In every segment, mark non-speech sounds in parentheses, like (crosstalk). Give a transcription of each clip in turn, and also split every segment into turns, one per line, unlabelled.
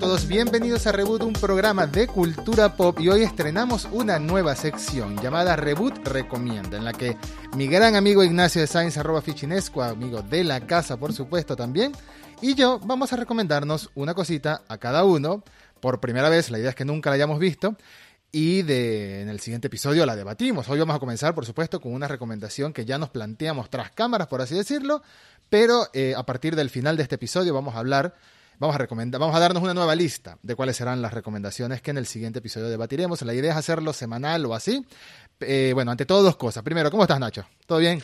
todos, bienvenidos a Reboot, un programa de cultura pop y hoy estrenamos una nueva sección llamada Reboot Recomienda, en la que mi gran amigo Ignacio de Sainz, arroba fichinesco, amigo de la casa por supuesto también, y yo vamos a recomendarnos una cosita a cada uno, por primera vez, la idea es que nunca la hayamos visto, y en el siguiente episodio la debatimos. Hoy vamos a comenzar, por supuesto, con una recomendación que ya nos planteamos tras cámaras, por así decirlo, pero eh, a partir del final de este episodio vamos a hablar Vamos a, recomendar, vamos a darnos una nueva lista de cuáles serán las recomendaciones que en el siguiente episodio debatiremos. La idea es hacerlo semanal o así. Eh, bueno, ante todo, dos cosas. Primero, ¿cómo estás, Nacho? ¿Todo bien?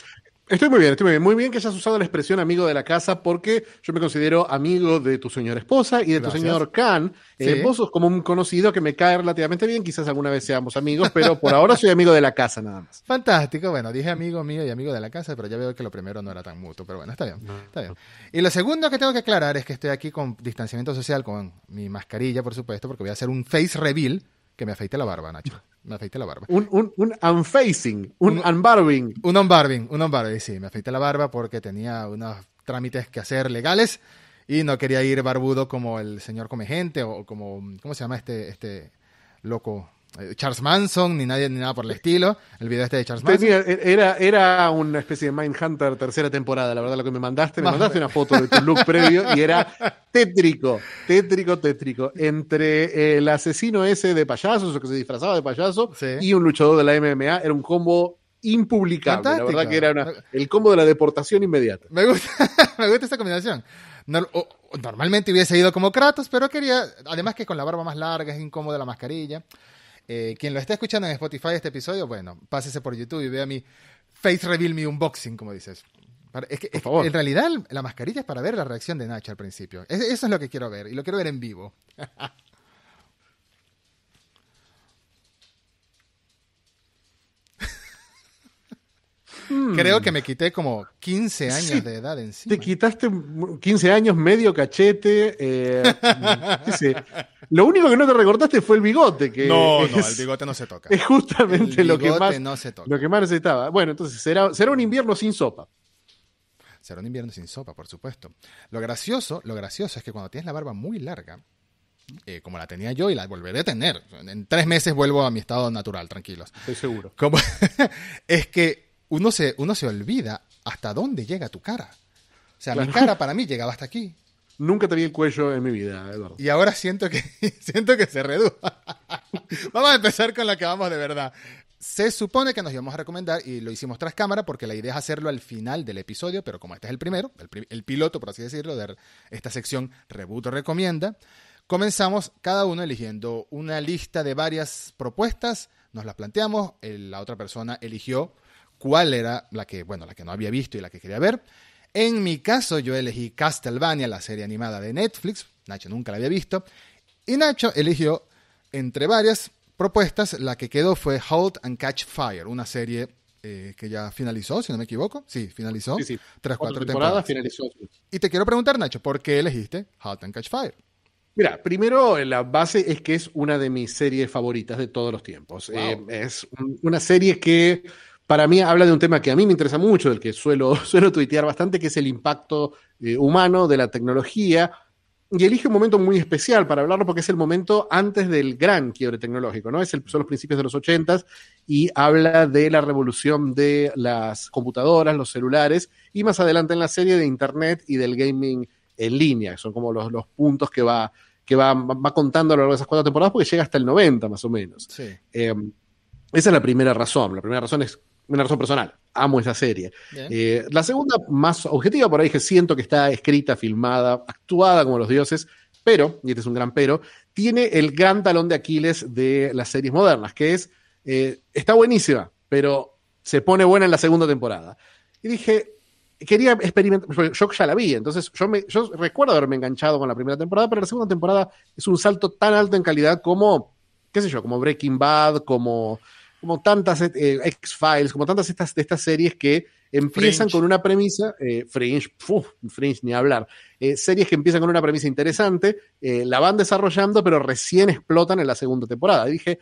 Estoy muy bien, estoy muy bien. Muy bien que hayas usado la expresión amigo de la casa porque yo me considero amigo de tu señora esposa y de tu señor Khan. Eh, vos sos como un conocido que me cae relativamente bien, quizás alguna vez seamos amigos, pero por ahora soy amigo de la casa nada más. (laughs)
Fantástico, bueno, dije amigo mío y amigo de la casa, pero ya veo que lo primero no era tan mutuo, pero bueno, está bien, está bien. Y lo segundo que tengo que aclarar es que estoy aquí con distanciamiento social, con mi mascarilla, por supuesto, porque voy a hacer un face reveal que me afeite la barba, Nacho. Me afeite la barba.
Un, un, un unfacing, un, unbarbing.
Un unbarbing, un unbarbing, sí. Me afeité la barba porque tenía unos trámites que hacer legales y no quería ir barbudo como el señor come gente o como, ¿cómo se llama este, este loco? Eh, Charles Manson, ni nadie, ni nada por el estilo. El video este de Charles Manson.
era, era una especie de Mindhunter tercera temporada, la verdad, lo que me mandaste. Me mandaste una foto de tu look (laughs) previo y era tétrico, tétrico, tétrico. Entre el asesino ese de payasos, o que se disfrazaba de payaso, y un luchador de la MMA, era un combo impublicable. La verdad que era el combo de la deportación inmediata.
Me gusta, (laughs) me gusta esta combinación. normalmente hubiese ido como Kratos, pero quería, además que con la barba más larga es incómoda la mascarilla. Eh, quien lo esté escuchando en Spotify este episodio, bueno, pásese por YouTube y vea mi face reveal, mi unboxing, como dices. Es que, en realidad la mascarilla es para ver la reacción de Nacho al principio. eso es lo que quiero ver y lo quiero ver en vivo. (laughs) Creo que me quité como 15 años de edad encima.
Te quitaste 15 años, medio cachete. Eh, (laughs) Lo único que no te recordaste fue el bigote. Que
no, no, el bigote no se toca.
Es justamente lo que, más, lo que más necesitaba. Bueno, entonces será, será un invierno sin sopa.
Será un invierno sin sopa, por supuesto. Lo gracioso, lo gracioso es que cuando tienes la barba muy larga, eh, como la tenía yo y la volveré a tener, en tres meses vuelvo a mi estado natural, tranquilos.
Estoy seguro.
Como, (laughs) es que uno se, uno se olvida hasta dónde llega tu cara. O sea, mi cara para mí llegaba hasta aquí.
Nunca te vi el cuello en mi vida, Eduardo.
Y ahora siento que, (laughs) siento que se redujo. (laughs) vamos a empezar con la que vamos de verdad. Se supone que nos íbamos a recomendar, y lo hicimos tras cámara, porque la idea es hacerlo al final del episodio, pero como este es el primero, el, piloto, por así decirlo, de esta sección Reboot Recomienda, comenzamos cada uno eligiendo una lista de varias propuestas, nos las planteamos, la otra persona eligió cuál era la que, bueno, la que no había visto y la que quería ver. En mi caso, yo elegí Castlevania, la serie animada de Netflix. Nacho nunca la había visto. Y Nacho eligió, entre varias propuestas, la que quedó fue Halt and Catch Fire, una serie eh, que ya finalizó, si no me equivoco. Sí, finalizó.
Sí, sí.
Tres, cuatro temporadas.
finalizó.
Y te quiero preguntar, Nacho, ¿por qué elegiste Halt and Catch Fire?
Mira, primero la base es que es una de mis series favoritas de todos los tiempos. Eh, es una serie que para mí habla de un tema que a mí me interesa mucho, del que suelo, (laughs) suelo tuitear bastante, que es el impacto eh, humano de la tecnología. Y elige un momento muy especial para hablarlo porque es el momento antes del gran quiebre tecnológico, ¿no? Es el, son los principios de los ochentas y habla de la revolución de las computadoras, los celulares y más adelante en la serie de Internet y del gaming en línea, son como los, los puntos que va, que va, va contando a lo largo de esas cuatro temporadas porque llega hasta el 90 más o menos. Eh, esa es la primera razón. La primera razón es una razón personal. Amo esa serie. Eh, la segunda, más objetiva, por ahí que siento que está escrita, filmada, actuada como los dioses, pero, y este es un gran pero, tiene el gran talón de Aquiles de las series modernas, que es, eh, está buenísima, pero se pone buena en la segunda temporada. Y dije, quería experimentar, yo ya la vi, entonces yo, me, yo recuerdo haberme enganchado con la primera temporada, pero la segunda temporada es un salto tan alto en calidad como, qué sé yo, como Breaking Bad, como como tantas eh, X-Files, como tantas estas, de estas series que empiezan con una premisa, eh, Fringe, Fringe ni hablar, eh, series que empiezan con una premisa interesante, la van desarrollando, pero recién explotan en la segunda temporada. dije,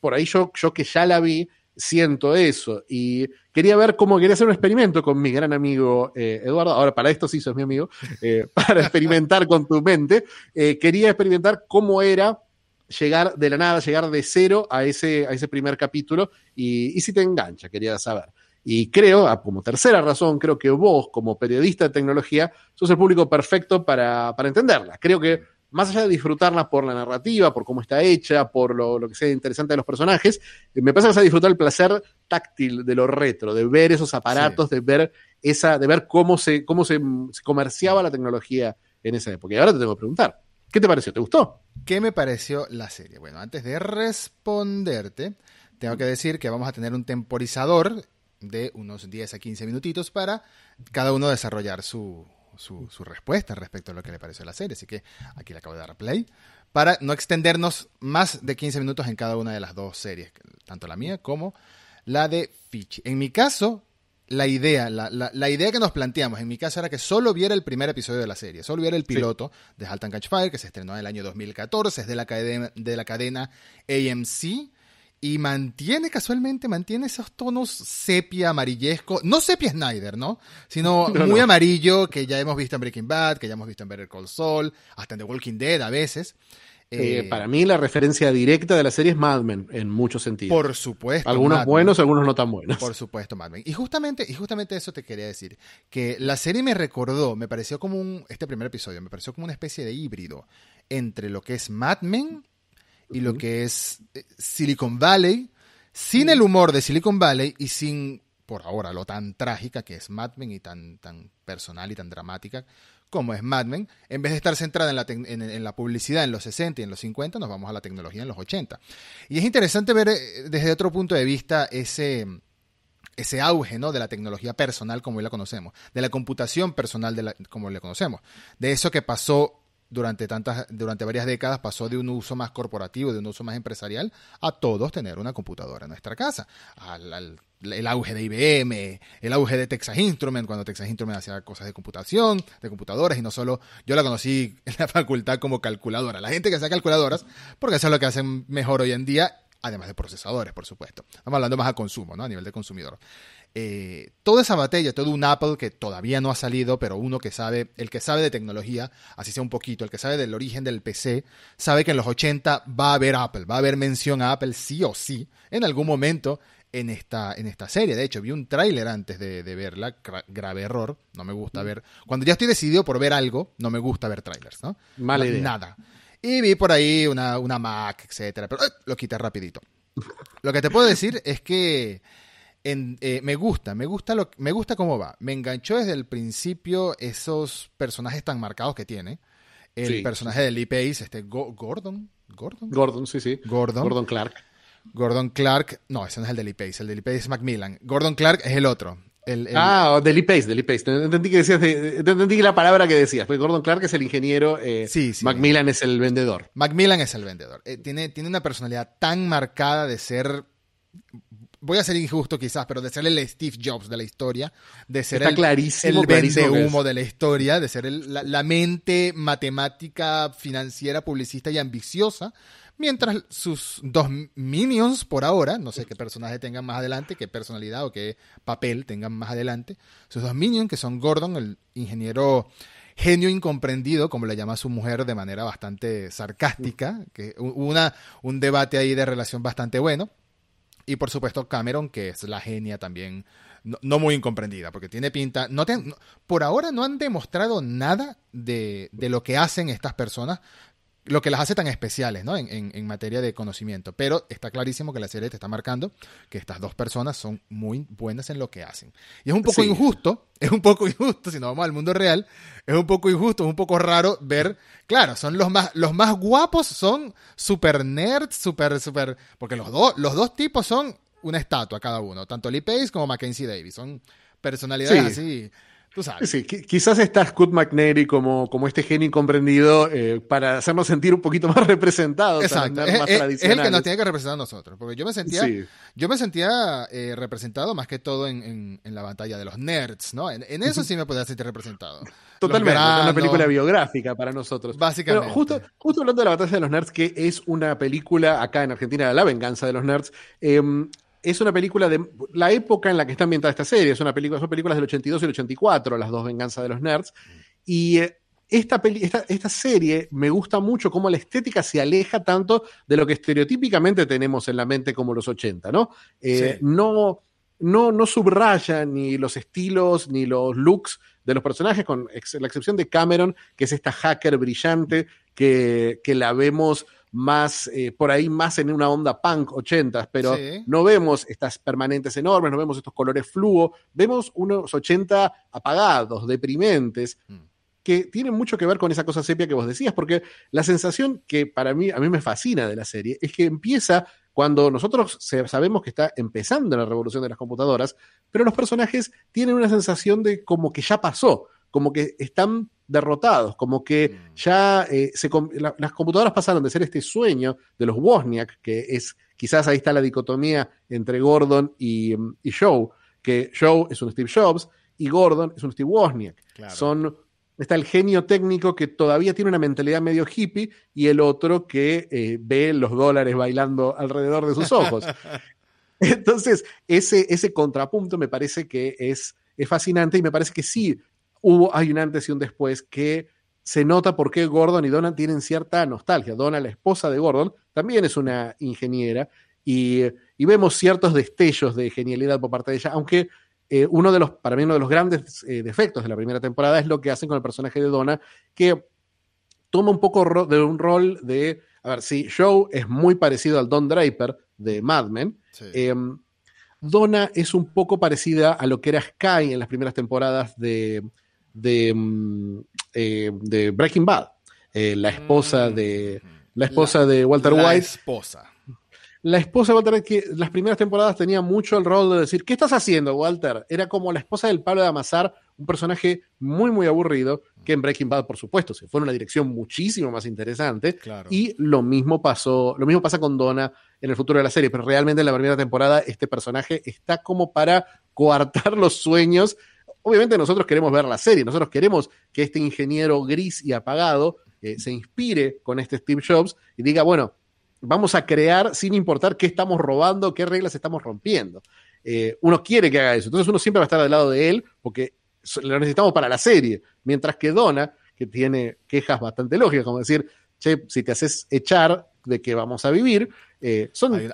por ahí yo, yo que ya la vi, siento eso. Y quería ver cómo quería hacer un experimento con mi gran amigo eh, Eduardo. Ahora, para esto sí sos mi amigo, eh, (laughs) para experimentar con tu mente. Eh, quería experimentar cómo era llegar de la nada, llegar de cero a ese, a ese primer capítulo y, y si te engancha, quería saber. Y creo, ah, como tercera razón, creo que vos, como periodista de tecnología, sos el público perfecto para, para entenderla. Creo que más allá de disfrutarla por la narrativa, por cómo está hecha, por lo, lo que sea interesante de los personajes, eh, me pasa que vas a disfrutar el placer táctil de lo retro, de ver esos aparatos, de ver esa, de ver cómo se, cómo se, se, comerciaba la tecnología en esa época. Y ahora te tengo que preguntar, ¿qué te pareció? ¿Te gustó?
¿Qué me pareció la serie? Bueno, antes de responderte, tengo que decir que vamos a tener un temporizador de unos 10 a 15 minutitos para cada uno desarrollar su, su, respuesta respecto a lo que le pareció la serie. Así que aquí le acabo de dar play para no extendernos más de 15 minutos en cada una de las dos series, tanto la mía como la de Fichi. En mi caso, la idea, la, la, la, idea que nos planteamos, en mi caso era que solo viera el primer episodio de la serie, solo viera el piloto sí. de Halt and Catch Fire, que se estrenó en el año 2014, es de la cadena, de la cadena AMC y mantiene casualmente, mantiene esos tonos sepia, amarillesco, no sepia Snyder, ¿no? Sino (laughs) no, muy no. amarillo que ya hemos visto en Breaking Bad, que ya hemos visto en Better Call Saul, hasta en The Walking Dead a veces.
Eh, eh, para mí la referencia directa de la serie es Mad Men, en muchos sentidos.
Por supuesto.
Algunos
Mad
buenos, Men. algunos no tan buenos.
Por supuesto, Mad Men. Y justamente, y justamente eso te quería decir, que la serie me recordó, me pareció como un, este primer episodio, me pareció como una especie de híbrido entre lo que es Mad Men y lo que es eh, Silicon Valley, sin el humor de Silicon Valley y sin, por ahora, lo tan trágica que es Mad Men y tan, tan personal y tan dramática como es Mad Men, en vez de estar centrada en la, publicidad en los 60 y en los 50, nos vamos a la tecnología en los 80. Y es interesante ver eh, desde otro punto de vista ese, ese auge ¿no? de la tecnología personal como hoy la conocemos, de la computación personal de la, como la conocemos, de eso que pasó durante, tantas, durante varias décadas pasó de un uso más corporativo, de un uso más empresarial, a todos tener una computadora en nuestra casa. Al, el auge de IBM, el auge de Texas Instruments, cuando Texas Instruments hacía cosas de computación, de computadoras, y no solo, yo la conocí (laughs) en la facultad como calculadora. La gente que hacía calculadoras, porque eso es lo que hacen mejor hoy en día, además de procesadores, por supuesto. Estamos hablando más a consumo, ¿no? A nivel de consumidor. Eh, toda esa batalla, todo un Apple que todavía no ha salido, pero uno que sabe, el que sabe de tecnología, así sea un poquito, el que sabe del origen del PC, sabe que en los 80 va a haber Apple, va a haber mención a Apple sí o sí, en algún momento en esta, en esta serie. De hecho, vi un tráiler antes de, de verla, gra grave error, no me gusta ver, cuando ya estoy decidido por ver algo, no me gusta ver trailers, ¿no?
Mala idea.
Nada. Y vi por ahí una, una Mac, etcétera, pero eh, lo quité rapidito. Lo que te puedo decir es que en, eh, me gusta, me gusta, lo, me gusta cómo va. Me enganchó desde el principio esos personajes tan marcados que tiene. El sí. personaje de Lee Pace, este Go Gordon. Gordon.
Gordon, sí, sí.
Gordon.
Gordon Clark.
Gordon Clark. No, ese no es el de Lee Pace. El de Lee Pace es Macmillan. Gordon Clark es el otro. El, el...
Ah, de Lee Pace, de Lee Pace. Entendí que decías, de, entendí la palabra que decías. Porque Gordon Clark es el ingeniero, eh,
sí, sí,
Macmillan es el vendedor.
Macmillan es el vendedor. Eh, tiene, tiene una personalidad tan marcada de ser voy a ser injusto quizás, pero de ser el Steve Jobs de la historia, de ser
Está
el,
clarísimo,
el
clarísimo
vende humo de la historia, de ser el, la, la, mente matemática, financiera, publicista y ambiciosa, mientras sus dos minions por ahora, no sé qué personaje tengan más adelante, qué personalidad o qué papel tengan más adelante, sus dos minions, que son Gordon, el ingeniero genio incomprendido, como le llama su mujer de manera bastante sarcástica, que una, un debate ahí de relación bastante bueno. Y por supuesto Cameron, que es la genia también, no, muy incomprendida, porque tiene pinta, no, te, no por ahora no han demostrado nada de, de, lo que hacen estas personas, lo que las hace tan especiales ¿no? en, en, en, materia de conocimiento. Pero está clarísimo que la serie te está marcando que estas dos personas son muy buenas en lo que hacen. Y es un poco sí. injusto, es un poco injusto, si nos vamos al mundo real, es un poco injusto, es un poco raro ver, claro, son los más, los más guapos son super nerds, super, super, porque los, dos los dos tipos son una estatua cada uno, tanto Lee Pace como Mackenzie Davis, son personalidades sí. así Tú sabes.
Sí, quizás está Scott McNary como, como este genio incomprendido eh, para hacernos sentir un poquito (laughs) más representados.
Exacto. Es, más es, es, el que nos tiene que representar a nosotros. Porque yo me sentía, sí. yo me sentía eh, representado más que todo en, en, en, la batalla de los nerds, ¿no? En, en eso sí me podía sentir representado.
Totalmente, es una película biográfica para nosotros.
Básicamente.
Pero justo, justo hablando de la batalla de los nerds, que es una película acá en Argentina, La venganza de los nerds, eh, es una película de la época en la que está ambientada esta serie. Es una película, son películas del 82 y el 84, las dos venganzas de los nerds. Y eh, esta, esta, serie me gusta mucho cómo la estética se aleja tanto de lo que estereotípicamente tenemos en la mente como los 80, ¿no? Eh, no, no, no subraya ni los estilos ni los looks de los personajes, con la excepción de Cameron, que es esta hacker brillante que, que la vemos más, eh, por ahí más en una onda punk 80, pero no vemos estas permanentes enormes, no vemos estos colores fluo, vemos unos 80 apagados, deprimentes, mm. que tienen mucho que ver con esa cosa sepia que vos decías, porque la sensación que para mí, a mí me fascina de la serie, es que empieza cuando nosotros sabemos que está empezando la revolución de las computadoras, pero los personajes tienen una sensación de como que ya pasó, como que están derrotados, como que mm. ya eh, las computadoras pasaron de ser este sueño de los Wozniak, que es quizás ahí está la dicotomía entre Gordon y, y Joe, que Joe es un Steve Jobs y Gordon es un Steve Wozniak. Son, está el genio técnico que todavía tiene una mentalidad medio hippie y el otro que eh, ve los dólares bailando alrededor de sus ojos. (laughs) Entonces, ese, ese contrapunto me parece que es, es fascinante y me parece que sí hubo, hay un antes y un después que se nota por qué Gordon y Donna tienen cierta nostalgia. Donna, la esposa de Gordon, también es una ingeniera y, vemos ciertos destellos de genialidad por parte de ella, aunque eh, uno de los, para mí uno de los grandes eh, defectos de la primera temporada es lo que hacen con el personaje de Donna, que toma un poco de un rol de, a ver, si Joe es muy parecido al Don Draper de Mad Men, em, Donna es un poco parecida a lo que era Sky en las primeras temporadas de, de, mm, eh, de Breaking Bad, eh, la esposa mm. de la esposa de Walter la White.
Esposa.
La esposa de Walter que las primeras temporadas tenía mucho el rol de decir, ¿qué estás haciendo, Walter? Era como la esposa del Pablo de Amasar, un personaje muy, muy aburrido, que en Breaking Bad, por supuesto, se fue en una dirección muchísimo más interesante. Y lo mismo pasó, lo mismo pasa con Donna en el futuro de la serie, pero realmente en la primera temporada este personaje está como para coartar los sueños obviamente nosotros queremos ver la serie, nosotros queremos que este ingeniero gris y apagado eh, se inspire con este Steve Jobs y diga, bueno, vamos a crear sin importar qué estamos robando, qué reglas estamos rompiendo. Eh, uno quiere que haga eso, entonces uno siempre va a estar del lado de él porque lo necesitamos para la serie, mientras que Donna, que tiene quejas bastante lógicas, como decir, che, si te haces echar de que vamos a vivir, eh,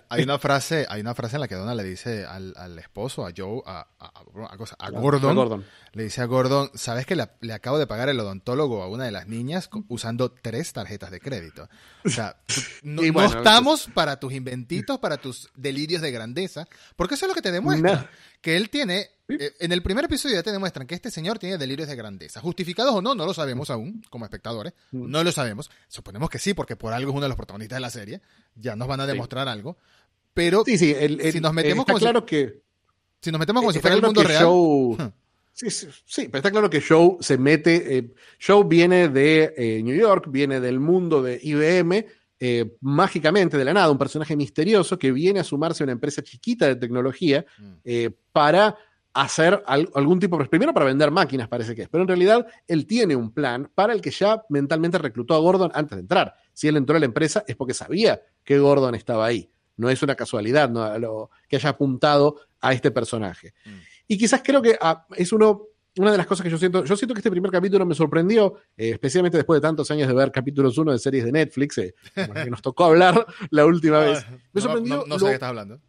hay, una frase, hay una frase en la que Donna le dice al, esposo, a Joe, a, a, Gordon, le dice a Gordon, ¿sabes que le, acabo de pagar el odontólogo a una de las niñas usando tres tarjetas de crédito? O sea, (laughs) no, estamos para tus inventitos, para tus delirios de grandeza, porque eso es lo que te demuestra, que él tiene en el primer episodio ya te demuestran que este señor tiene delirios de grandeza. Justificados o no, no lo sabemos aún, como espectadores. Mm. No lo sabemos. Suponemos que sí, porque por algo es uno de los protagonistas de la serie. Ya nos van a demostrar algo. Pero
sí, sí, si nos metemos como claro
si,
que.
Si nos metemos como si fuera el mundo real.
Sí, sí, pero está claro que Joe se mete. Eh, Joe viene de eh, New York, viene del mundo de IBM. mágicamente de la nada, un personaje misterioso que viene a sumarse a una empresa chiquita de tecnología mm. para hacer algún tipo, primero para vender máquinas parece que es, pero en realidad él tiene un plan para el que ya mentalmente reclutó a Gordon antes de entrar. Si él entró a la empresa es porque sabía que Gordon estaba ahí. No es una casualidad ¿no? que haya apuntado a este personaje. Mm. Y quizás creo que ah, es uno, una de las cosas que yo siento, yo siento que este primer capítulo me sorprendió, eh, especialmente después de tantos años de ver capítulos uno de series de Netflix, eh, que nos tocó hablar la última (laughs) vez. Me sorprendió.
No, sé de qué estás hablando.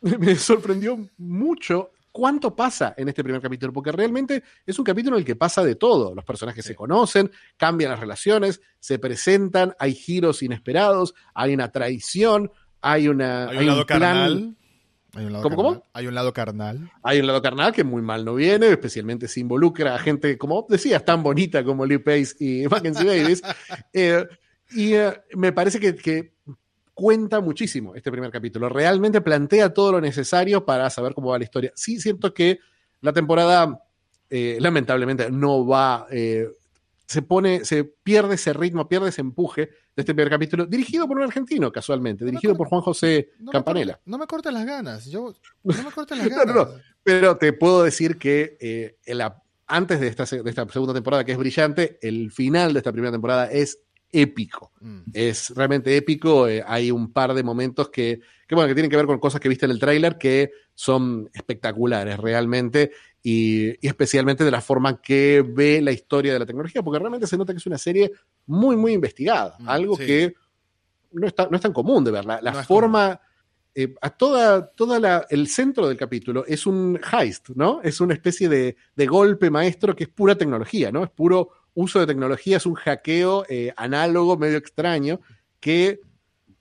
(laughs)
Me sorprendió mucho cuánto pasa en este primer capítulo, porque realmente es un capítulo en el que pasa de todo. Los personajes se conocen, cambian las relaciones, se presentan, hay giros inesperados, hay una traición, hay una.
Hay un, lado carnal. Hay un lado ¿Cómo, carnal. Hay un lado carnal.
Hay un lado carnal que muy mal no viene, especialmente si involucra a gente, como decías, tan bonita como Lee Pace y (laughs) Mackenzie Davis. (laughs) Eh, y eh, me parece que, que cuenta muchísimo este primer capítulo. Realmente plantea todo lo necesario para saber cómo va la historia. Sí, siento que la temporada, eh, lamentablemente, no va. Eh, se pone, se pierde ese ritmo, pierde ese empuje de este primer capítulo, dirigido por un argentino, casualmente, dirigido por Juan José Campanella.
no me cortes las ganas, yo, (laughs) no me cortes las ganas.
pero te puedo decir que eh, antes de esta, de esta segunda temporada, que es brillante, el final de esta primera temporada es épico. Mm. Es realmente épico. Eh, hay un par de momentos que, que, bueno, que tienen que ver con cosas que viste en el tráiler que son espectaculares realmente. Y, especialmente de la forma que ve la historia de la tecnología, porque realmente se nota que es una serie muy, muy investigada. Mm, algo que no, está, no es tan común de ver. La, forma. Eh, a toda, toda el centro del capítulo es un heist, ¿no? Es una especie de, de, golpe maestro que es pura tecnología, ¿no? Es puro uso de tecnología, es un hackeo eh, análogo medio extraño que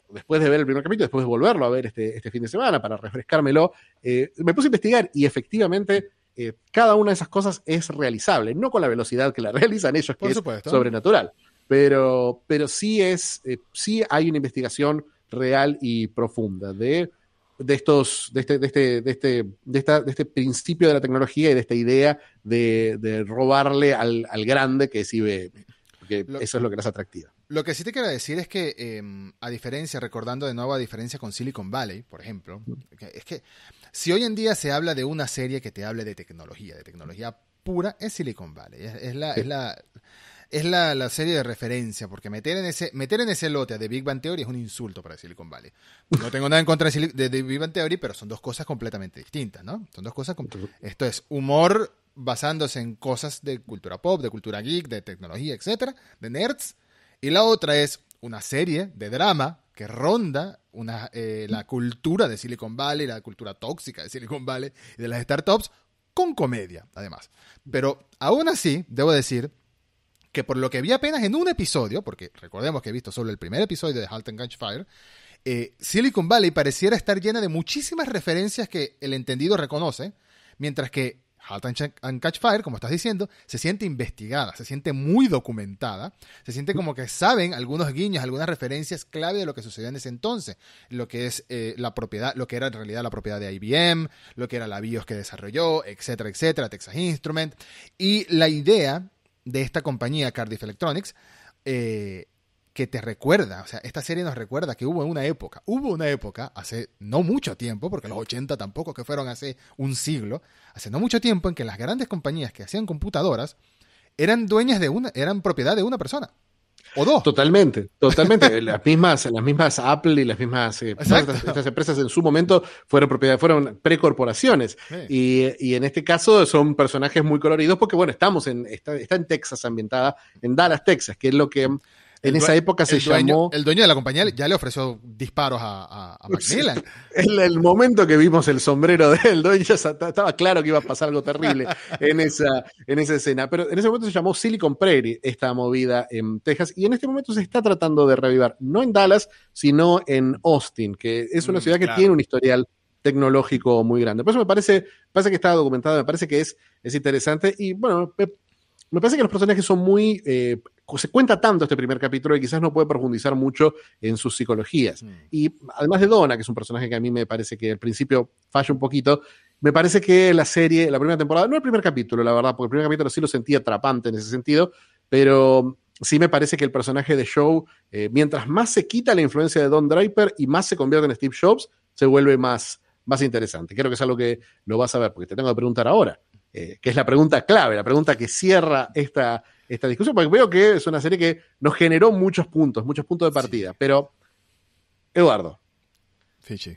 después de ver el primer capítulo, después de volverlo a ver este, este fin de semana para refrescármelo, eh, me puse a investigar y efectivamente eh, cada una de esas cosas es realizable, no con la velocidad que la (laughs) realizan ellos, que es sobrenatural, pero, pero sí es, sí hay una investigación real y profunda de de estos, de este, de este, de este, de esta, de este principio de la tecnología y de esta idea de, robarle al, grande que es IBM. Porque eso es lo que las atractiva.
Lo que sí te quiero decir es que, em, a diferencia, recordando de nuevo a diferencia con Silicon Valley, por ejemplo, es que si hoy en día se habla de una serie que te hable de tecnología, de tecnología pura, es Silicon Valley. Es, la, es la es la, serie de referencia, porque meter en, ese, meter en ese lote de Big Bang Theory es un insulto para Silicon Valley. No tengo nada en contra de, Big Bang Theory, pero son dos cosas completamente distintas, ¿no? Son dos cosas. Esto es humor basándose en cosas de cultura pop, de cultura geek, de tecnología, etcétera, de nerds. Y la otra es una serie de drama que ronda una, eh, la cultura de Silicon Valley, la cultura tóxica de Silicon Valley y de las startups, con comedia, además. Pero aún así, debo decir que por lo que vi apenas en un episodio, porque recordemos que he visto solo el primer episodio de Halt and Catch Fire, eh, Silicon Valley pareciera estar llena de muchísimas referencias que el entendido reconoce, mientras que Halt and Catch Fire, como estás diciendo, se siente investigada, se siente muy documentada, se siente como que saben algunos guiños, algunas referencias clave de lo que sucedió en ese entonces, lo que es eh, la propiedad, lo que era en realidad la propiedad de IBM, lo que era la BIOS que desarrolló, etcétera, etcétera, Texas Instrument, y la idea de esta compañía, Cardiff Electronics, eh, que te recuerda, o sea, esta serie nos recuerda que hubo una época, hubo una época, hace no mucho tiempo, porque los 80 tampoco que fueron hace un siglo, hace no mucho tiempo en que las grandes compañías que hacían computadoras eran dueñas de una, eran propiedad de una persona. O dos.
Totalmente, totalmente. (laughs) las mismas, las mismas Apple y las mismas eh, estas, empresas en su momento fueron propiedad, fueron precorporaciones. Y, y, en este caso son personajes muy coloridos porque, bueno, estamos en, está, está en Texas ambientada, en Dallas, Texas, que es lo que en esa época se llamó.
El dueño de la compañía ya le ofreció disparos a, a, (laughs) Macmillan.
En el momento que vimos el sombrero del dueño, ya estaba claro que iba a pasar algo terrible (laughs) en esa, en esa escena. Pero en ese momento se llamó Silicon Prairie, esta movida en Texas. Y en este momento se está tratando de revivar, no en Dallas, sino en Austin, que es una mm, ciudad que tiene un historial tecnológico muy grande. Por eso me parece, parece que está documentado, me parece que es, es interesante. Y bueno, me parece que los personajes son muy eh, se cuenta tanto este primer capítulo que quizás no puede profundizar mucho en sus psicologías. Mm. Y además de Donna, que es un personaje que a mí me parece que al principio falla un poquito, me parece que la serie, la primera temporada, no el primer capítulo, la verdad, porque el primer capítulo sí lo sentía atrapante en ese sentido, pero sí me parece que el personaje de Show, eh, mientras más se quita la influencia de Don Draper y más se convierte en Steve Jobs, se vuelve más, más interesante. Creo que es algo que lo vas a ver, porque te tengo que preguntar ahora, eh, que es la pregunta clave, la pregunta que cierra esta, esta discusión, porque veo que es una serie que nos generó muchos puntos, muchos puntos de partida. Pero, Eduardo.
Fichi.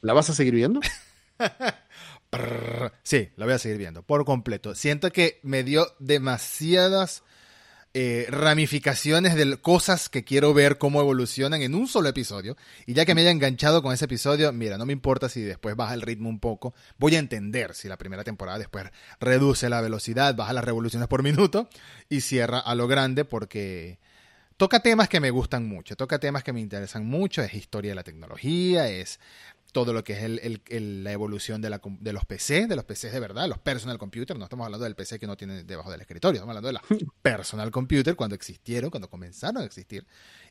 ¿La vas a seguir viendo? (laughs)
sí, la voy a seguir viendo, por completo. Siento que me dio demasiadas eh, ramificaciones de cosas que quiero ver cómo evolucionan en un solo episodio. Y ya que me haya enganchado con ese episodio, mira, no me importa si después baja el ritmo un poco. Voy a entender si la primera temporada después reduce la velocidad, baja las revoluciones por minuto y cierra a lo grande porque toca temas que me gustan mucho, toca temas que me interesan mucho, es historia de la tecnología, es todo lo que es el, la evolución de, la, de, los PC, de los PCs de verdad, los personal computer, no estamos hablando del PC que no tiene debajo del escritorio, estamos hablando de la (laughs) personal computer cuando existieron, cuando comenzaron a existir.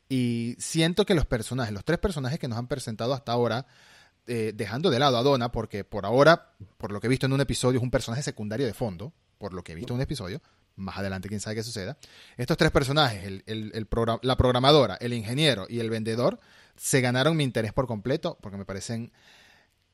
Y siento que los personajes, los tres personajes que nos han presentado hasta ahora, eh, dejando de lado a Donna, porque por ahora, por lo que he visto en un episodio, es un personaje secundario de fondo, por lo que he visto en un episodio, más adelante quién sabe qué suceda. Estos tres personajes, el, el, la programadora, el ingeniero y el vendedor, se ganaron mi interés por completo porque me parecen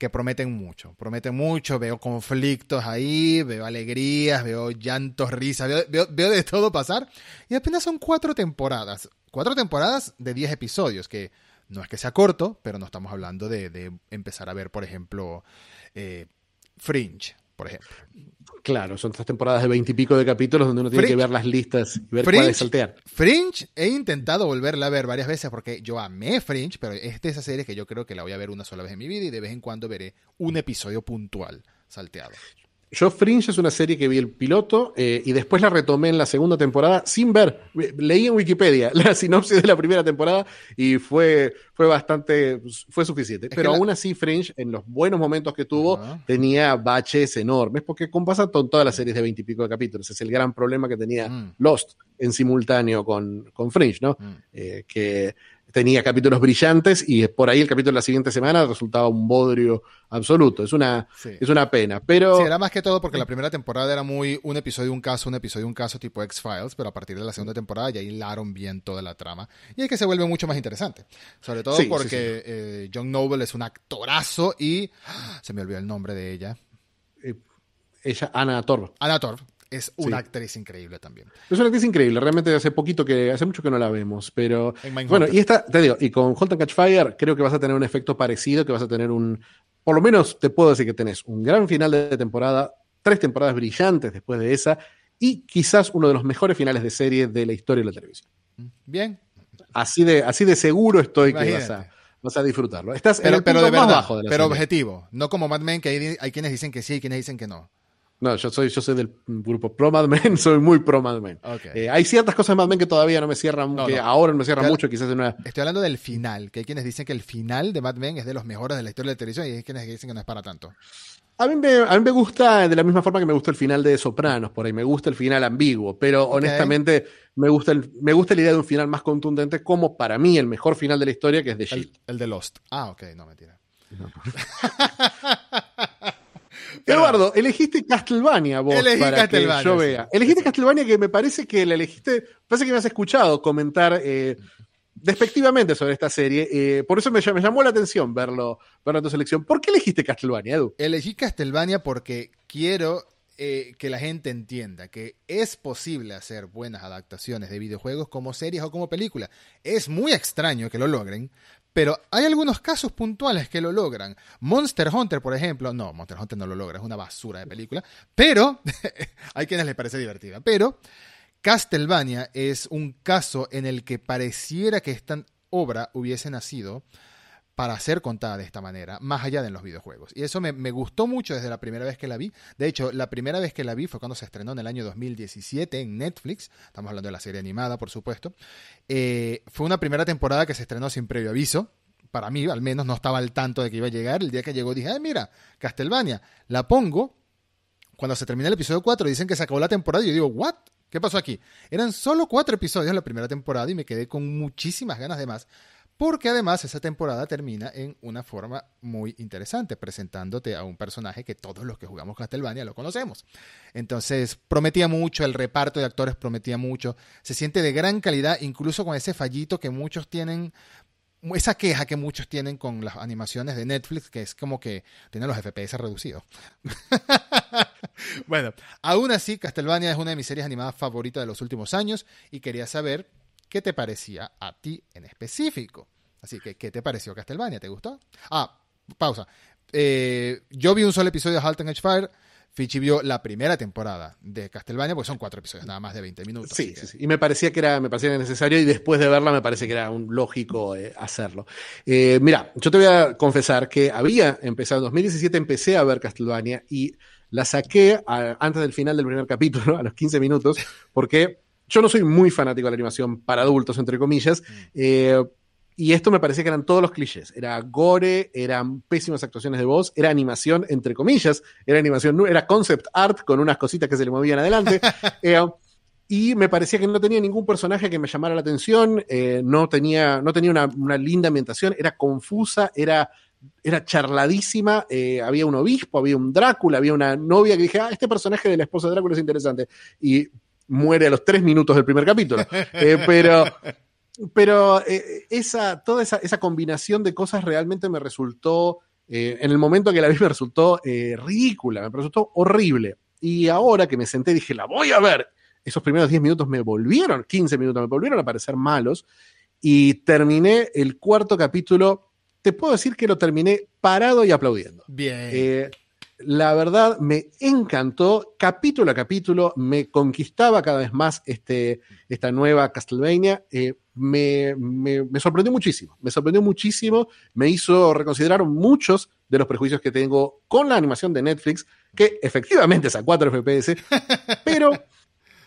que prometen mucho, prometen mucho, veo conflictos ahí, veo alegrías, veo llantos, risas, veo, de todo pasar. Y apenas son cuatro temporadas, cuatro temporadas de diez episodios, que no es que sea corto, pero no estamos hablando de, empezar a ver, por ejemplo, eh, Fringe, por ejemplo.
Claro, son tres temporadas de veintipico de capítulos donde uno tiene que ver las listas y ver cuáles saltear.
Fringe he intentado volverla a ver varias veces porque yo amé Fringe, pero es de esas series que yo creo que la voy a ver una sola vez en mi vida y de vez en cuando veré un episodio puntual salteado.
Yo Fringe es una serie que vi el piloto eh, y después la retomé en la segunda temporada sin ver. Leí en Wikipedia (laughs) la sinopsis de la primera temporada y fue, fue bastante, fue suficiente. Pero aún así Fringe, en los buenos momentos que tuvo, tenía baches enormes, porque pasa con todas las series de veintipico de capítulos. Es el gran problema que tenía mm. Lost en simultáneo con, con Fringe, ¿no? Mm. Eh, que tenía capítulos brillantes y por ahí el capítulo de la siguiente semana resultaba un bodrio absoluto. Es una, es una pena. Pero.
Sí, era más que todo porque la primera temporada era muy un episodio, un caso, un episodio, un caso tipo X-Files, pero a partir de la segunda temporada ya hilaron bien toda la trama. Y es que se vuelve mucho más interesante. Sobre todo porque eh, John Noble es un actorazo y. ¡ah! Se me olvidó el nombre de ella.
Eh, ella, Ana Torv.
Ana Torv es una actriz increíble también.
Es una actriz increíble, realmente hace poquito que, hace mucho que no la vemos, pero bueno, y esta, te digo, y con Halt and Catch Fire creo que vas a tener un efecto parecido, que vas a tener un, por lo menos te puedo decir que tenés un gran final de temporada, tres temporadas brillantes después de esa, y quizás uno de los mejores finales de serie de la historia de la televisión.
Bien.
Así de, así de seguro estoy que vas a, vas a disfrutarlo. Estás
pero, en el de verdad, pero objetivo, no como Mad Men, que hay, hay quienes dicen que sí y quienes dicen que no.
No, yo soy, yo soy del grupo Pro Mad Men, (laughs) soy muy pro Mad Men. Eh, hay ciertas cosas de Mad Men que todavía no me cierran, que ahora no me cierran mucho, quizás en una...
Estoy hablando del final, que hay quienes dicen que el final de Mad Men es de los mejores de la historia de la televisión y hay quienes dicen que no es para tanto.
A mí, me, a mí me gusta de la misma forma que me gusta el final de Sopranos, por ahí me gusta el final ambiguo, pero honestamente me gusta, el, me gusta la idea de un final más contundente como para mí el mejor final de la historia que es de
Shield. El, de Lost. Ah, ok, no, mentira. (laughs)
Eduardo, elegiste Castlevania vos para que yo vea. Elegiste Castlevania que me parece que la elegiste, parece que me has escuchado comentar eh, despectivamente sobre esta serie. Eh, por eso me, llamó la atención verlo, verlo en tu selección. ¿Por qué elegiste Castlevania, Edu?
Elegí Castlevania porque quiero eh, que la gente entienda que es posible hacer buenas adaptaciones de videojuegos como series o como películas. Es muy extraño que lo logren, pero hay algunos casos puntuales que lo logran. Monster Hunter, por ejemplo, no, Monster Hunter no lo logra, es una basura de película, pero (laughs) hay quienes les parece divertida. Pero Castlevania es un caso en el que pareciera que esta obra hubiese nacido para ser contada de esta manera, más allá de los videojuegos. Y eso me, gustó mucho desde la primera vez que la vi. De hecho, la primera vez que la vi fue cuando se estrenó en el año 2017 en Netflix. Estamos hablando de la serie animada, por supuesto. Eh, fue una primera temporada que se estrenó sin previo aviso. Para mí, al menos, no estaba al tanto de que iba a llegar. El día que llegó dije, ay, mira, Castlevania, la pongo. Cuando se termina el episodio 4 dicen que se acabó la temporada y yo digo, ¿what? ¿Qué pasó aquí? Eran solo cuatro episodios en la primera temporada y me quedé con muchísimas ganas de más porque además esa temporada termina en una forma muy interesante, presentándote a un personaje que todos los que jugamos Castlevania lo conocemos. Entonces, prometía mucho, el reparto de actores prometía mucho, se siente de gran calidad, incluso con ese fallito que muchos tienen, esa queja que muchos tienen con las animaciones de Netflix, que es como que tienen los FPS reducidos. (laughs) bueno, aún así, Castlevania es una de mis series animadas favoritas de los últimos años y quería saber qué te parecía a ti en específico. Así que, ¿qué te pareció Castlevania? ¿Te gustó? Ah, pausa. Eh, yo vi un solo episodio de Halt and Edge Fire. Fichi vio la primera temporada de Castlevania, porque son cuatro episodios, nada más de 20 minutos.
Sí, sí, sí. Y me parecía que era, me parecía necesario y después de verla me parece que era un lógico eh, hacerlo. Eh, mira, yo te voy a confesar que había empezado, en 2017 empecé a ver Castlevania y la saqué antes del final del primer capítulo, (laughs) a los 15 minutos, porque yo no soy muy fanático de la animación para adultos, entre comillas. Mm. Eh, y esto me parecía que eran todos los clichés. Era gore, eran pésimas actuaciones de voz, era animación, entre comillas, era animación, era concept art con unas cositas que se le movían adelante. (laughs) Eh, y me parecía que no tenía ningún personaje que me llamara la atención, eh, no tenía, no tenía una, linda ambientación, era confusa, era, era charladísima, había un obispo, había un Drácula, había una novia que dije, ah, este personaje de la esposa de Drácula es interesante. Y muere a los tres minutos del primer capítulo. (laughs) Eh, pero pero eh, esa, toda esa, esa, combinación de cosas realmente me resultó Eh, en el momento que la vi me resultó ridícula, me resultó horrible. Y ahora que me senté dije, la voy a ver. Esos primeros 10 minutos me volvieron, 15 minutos me volvieron a parecer malos. Y terminé el cuarto capítulo. Te puedo decir que lo terminé parado y aplaudiendo.
Bien.
Eh, la verdad me encantó, capítulo a capítulo, me conquistaba cada vez más este, esta nueva Castlevania. Eh, me, me, me, sorprendió muchísimo, me sorprendió muchísimo, me hizo reconsiderar muchos de los prejuicios que tengo con la animación de Netflix, que efectivamente es a 4 FPS, (laughs) pero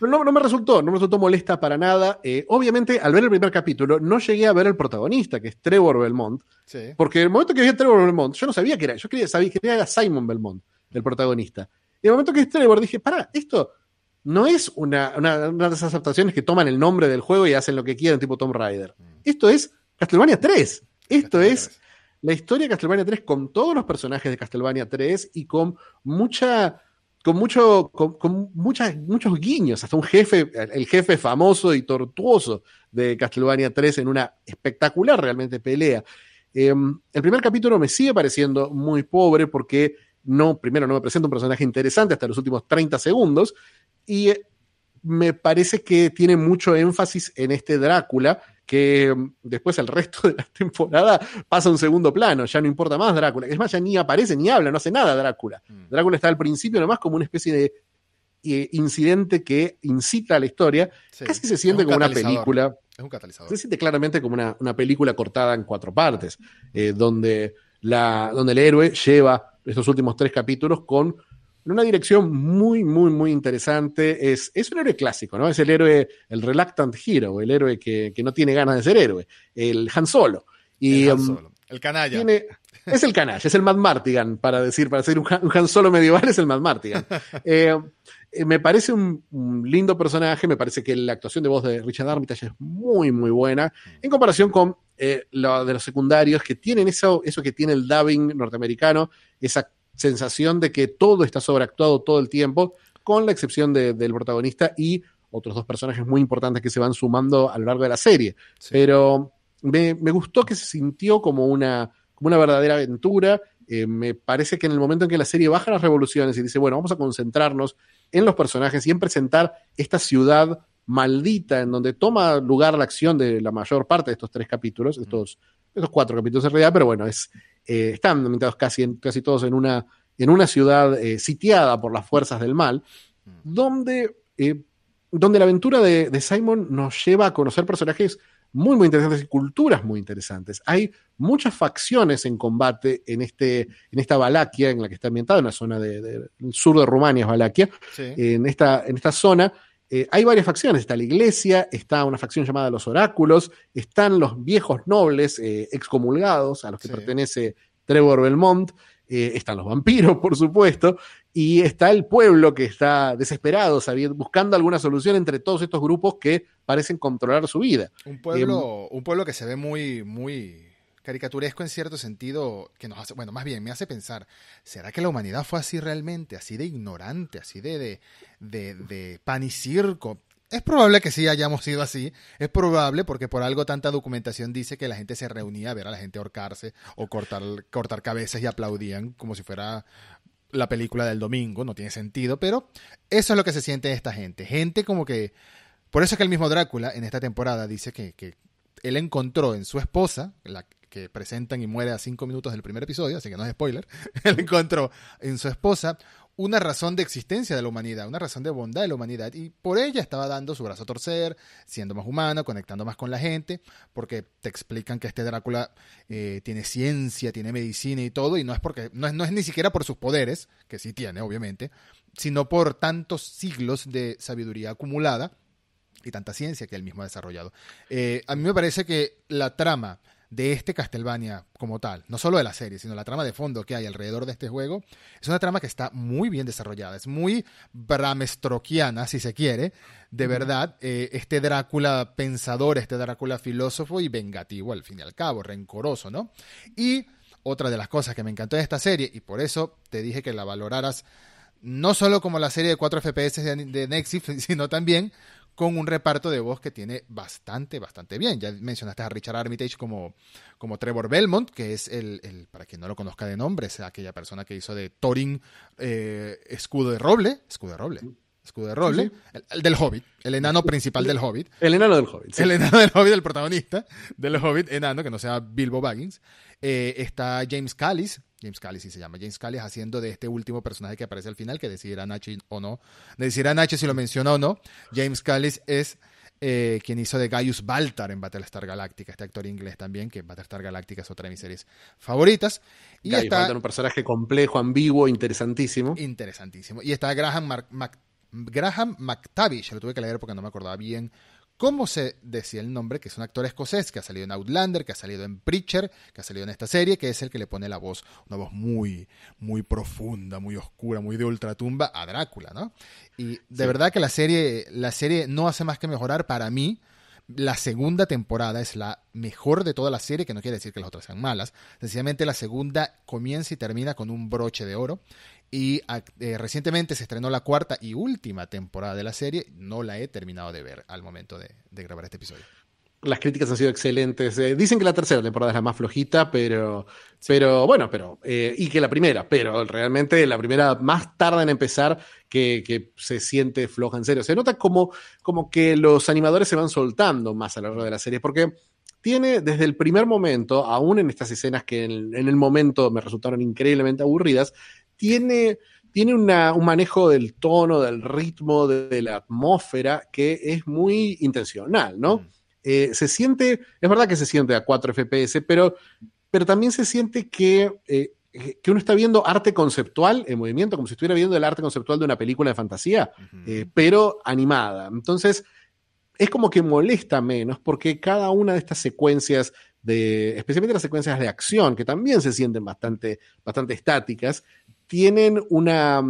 no, no, me resultó, no me resultó molesta para nada. Eh, obviamente, al ver el primer capítulo, no llegué a ver el protagonista, que es Trevor Belmont. Sí. Porque el momento que vi a Trevor Belmont, yo no sabía que era, yo quería, sabía que era Simon Belmont, el protagonista. Y el momento que es Trevor, dije, pará, esto no es una, una, una, de esas adaptaciones que toman el nombre del juego y hacen lo que quieren, tipo Tomb Raider. Mm. Esto es Castlevania 3. Esto es la historia de Castlevania 3 con todos los personajes de Castlevania 3 y con mucha con, mucho, con, muchos guiños, hasta un jefe, el jefe famoso y tortuoso de Castlevania 3 en una espectacular realmente pelea. Eh, el primer capítulo me sigue pareciendo muy pobre porque no, primero no me presenta un personaje interesante hasta los últimos 30 segundos y eh, me parece que tiene mucho énfasis en este Drácula que mm, después el resto (laughs) de la temporada pasa a un segundo plano, ya no importa más Drácula. Es más, ya ni aparece ni habla, no hace nada Drácula. Mm. Drácula está al principio nomás como una especie de eh, incidente que incita a la historia. Sí. Casi se siente como una película.
Es un catalizador.
Se siente claramente como una, una película cortada en cuatro partes, eh, donde, la, donde el héroe lleva estos últimos tres capítulos con en una dirección muy, muy, muy interesante. Es, es un héroe clásico, ¿no? Es el héroe, el reluctant hero, el héroe que, que no tiene ganas de ser héroe, el Han Solo. Y,
el, Han Solo. el canalla.
Tiene, es el canalla, es el Mad Martigan, para decir, para ser un Han, un Han Solo medieval, es el Mad Martigan. (laughs) eh, me parece un, un, lindo personaje, me parece que la actuación de voz de Richard Armitage es muy, muy buena, en comparación con eh, lo de los secundarios que tienen eso, eso que tiene el dubbing norteamericano, esa sensación de que todo está sobreactuado todo el tiempo, con la excepción de, del protagonista y otros dos personajes muy importantes que se van sumando a lo largo de la serie. Sí. Pero me, me, gustó que se sintió como una, como una verdadera aventura. Eh, me parece que en el momento en que la serie baja las revoluciones y dice, bueno, vamos a concentrarnos en los personajes y en presentar esta ciudad maldita en donde toma lugar la acción de la mayor parte de estos tres capítulos, estos, estos cuatro capítulos en realidad, pero bueno, es, eh, están ambientados casi, en, casi todos en una, en una ciudad eh, sitiada por las fuerzas del mal, donde, eh, donde la aventura de, de, Simon nos lleva a conocer personajes muy, muy interesantes y culturas muy interesantes. Hay muchas facciones en combate en, este, en esta Valaquia, en la que está ambientada, en la zona del de, de, sur de Rumania, es Valaquia, sí. en, esta, en esta zona. Eh, hay varias facciones, está la iglesia, está una facción llamada los oráculos, están los viejos nobles eh, excomulgados a los que sí. pertenece Trevor Belmont, eh, están los vampiros, (laughs) por supuesto, y está el pueblo que está desesperado, sabiendo, buscando alguna solución entre todos estos grupos que parecen controlar su vida.
Un pueblo, un pueblo que se ve muy, muy caricaturesco en cierto sentido, que nos hace, bueno, más bien me hace pensar, ¿será que la humanidad fue así realmente, así de ignorante, así de, de, de, de pan y circo? Es probable que sí hayamos sido así, es probable porque por algo tanta documentación dice que la gente se reunía a ver a la gente ahorcarse o cortar, cortar cabezas y aplaudían como si fuera la película del domingo, no tiene sentido, pero eso es lo que se siente esta gente, gente como que... Por eso es que el mismo Drácula en esta temporada dice que, que él encontró en su esposa, la, que presentan y muere a cinco minutos del primer episodio, así que no es spoiler, (laughs) él encontró en su esposa una razón de existencia de la humanidad, una razón de bondad de la humanidad, y por ella estaba dando su brazo a torcer, siendo más humano, conectando más con la gente, porque te explican que este Drácula eh, tiene ciencia, tiene medicina y todo, y no es porque, no es, no es ni siquiera por sus poderes, que sí tiene, obviamente, sino por tantos siglos de sabiduría acumulada y tanta ciencia que él mismo ha desarrollado. Eh, a mí me parece que la trama de este Castlevania como tal, no solo de la serie, sino la trama de fondo que hay alrededor de este juego, es una trama que está muy bien desarrollada, es muy bramestroquiana, si se quiere, de verdad, eh, este Drácula pensador, este Drácula filósofo y vengativo al fin y al cabo, rencoroso, ¿no? Y otra de las cosas que me encantó de esta serie, y por eso te dije que la valoraras no solo como la serie de 4 FPS de, de Netflix, (laughs) sino también con un reparto de voz que tiene bastante, bastante bien. Ya mencionaste a Richard Armitage como, como Trevor Belmont, que es el, para quien no lo conozca de nombre, es aquella persona que hizo de Thorin eh, Escudo de Roble, Escudo de Roble, Escudo de Roble, El, del Hobbit, el enano principal del Hobbit.
El enano del Hobbit.
El enano del Hobbit, el protagonista del Hobbit, enano, que no sea Bilbo Baggins. Eh, está James Callis, James Callis sí se llama, James Callis haciendo de este último personaje que aparece al final, que decidirá Nachi o no, decidirá Nachi si lo menciona o no. James Callis es eh, quien hizo de Gaius Baltar en Battlestar Galactica, este actor inglés también, que Battlestar Galactica es otra de mis series favoritas.
Y Gaius está un personaje complejo, ambiguo, interesantísimo.
Interesantísimo. Y está Graham, Graham McTavish, lo tuve que leer porque no me acordaba bien ¿Cómo se decía el nombre? Que es un actor escocés que ha salido en Outlander, que ha salido en Preacher, que ha salido en esta serie, que es el que le pone la voz, una voz muy, muy profunda, muy oscura, muy de ultratumba a Drácula, ¿no? Y de verdad que la serie, la serie no hace más que mejorar para mí. La segunda temporada es la mejor de toda la serie, que no quiere decir que las otras sean malas. Sencillamente la segunda comienza y termina con un broche de oro. Y eh, recientemente se estrenó la cuarta y última temporada de la serie. No la he terminado de ver al momento de, grabar este episodio.
Las críticas han sido excelentes. Eh, dicen que la tercera temporada es la más flojita, pero, pero bueno, pero eh, y que la primera, pero realmente la primera más tarda en empezar que, que, se siente floja en serio. Se nota como, como que los animadores se van soltando más a lo largo de la serie, porque tiene desde el primer momento, aún en estas escenas que en, en, el momento me resultaron increíblemente aburridas, tiene, tiene un manejo del tono, del ritmo, de, la atmósfera que es muy intencional, ¿no? Mm. Eh, se siente, es verdad que se siente a 4 FPS, pero, pero también se siente que, eh, que uno está viendo arte conceptual en movimiento, como si estuviera viendo el arte conceptual de una película de fantasía, eh, pero animada. Entonces, es como que molesta menos porque cada una de estas secuencias especialmente las secuencias de acción, que también se sienten bastante, bastante estáticas, tienen una